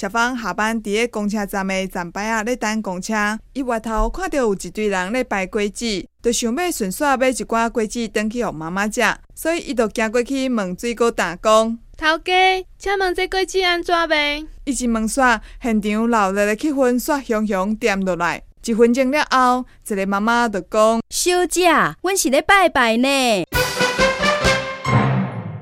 小芳下班伫个公车站的站牌啊咧等公车，伊外头看到有一堆人咧摆果子，就想要顺续买一寡果子回去互妈妈食，所以伊就行过去问水果大讲：“头家，请问这果子安怎卖？”伊一问煞，现场闹热的气氛煞熊熊点落来。一分钟了后，一个妈妈就讲：“小姐，阮是咧拜拜呢。”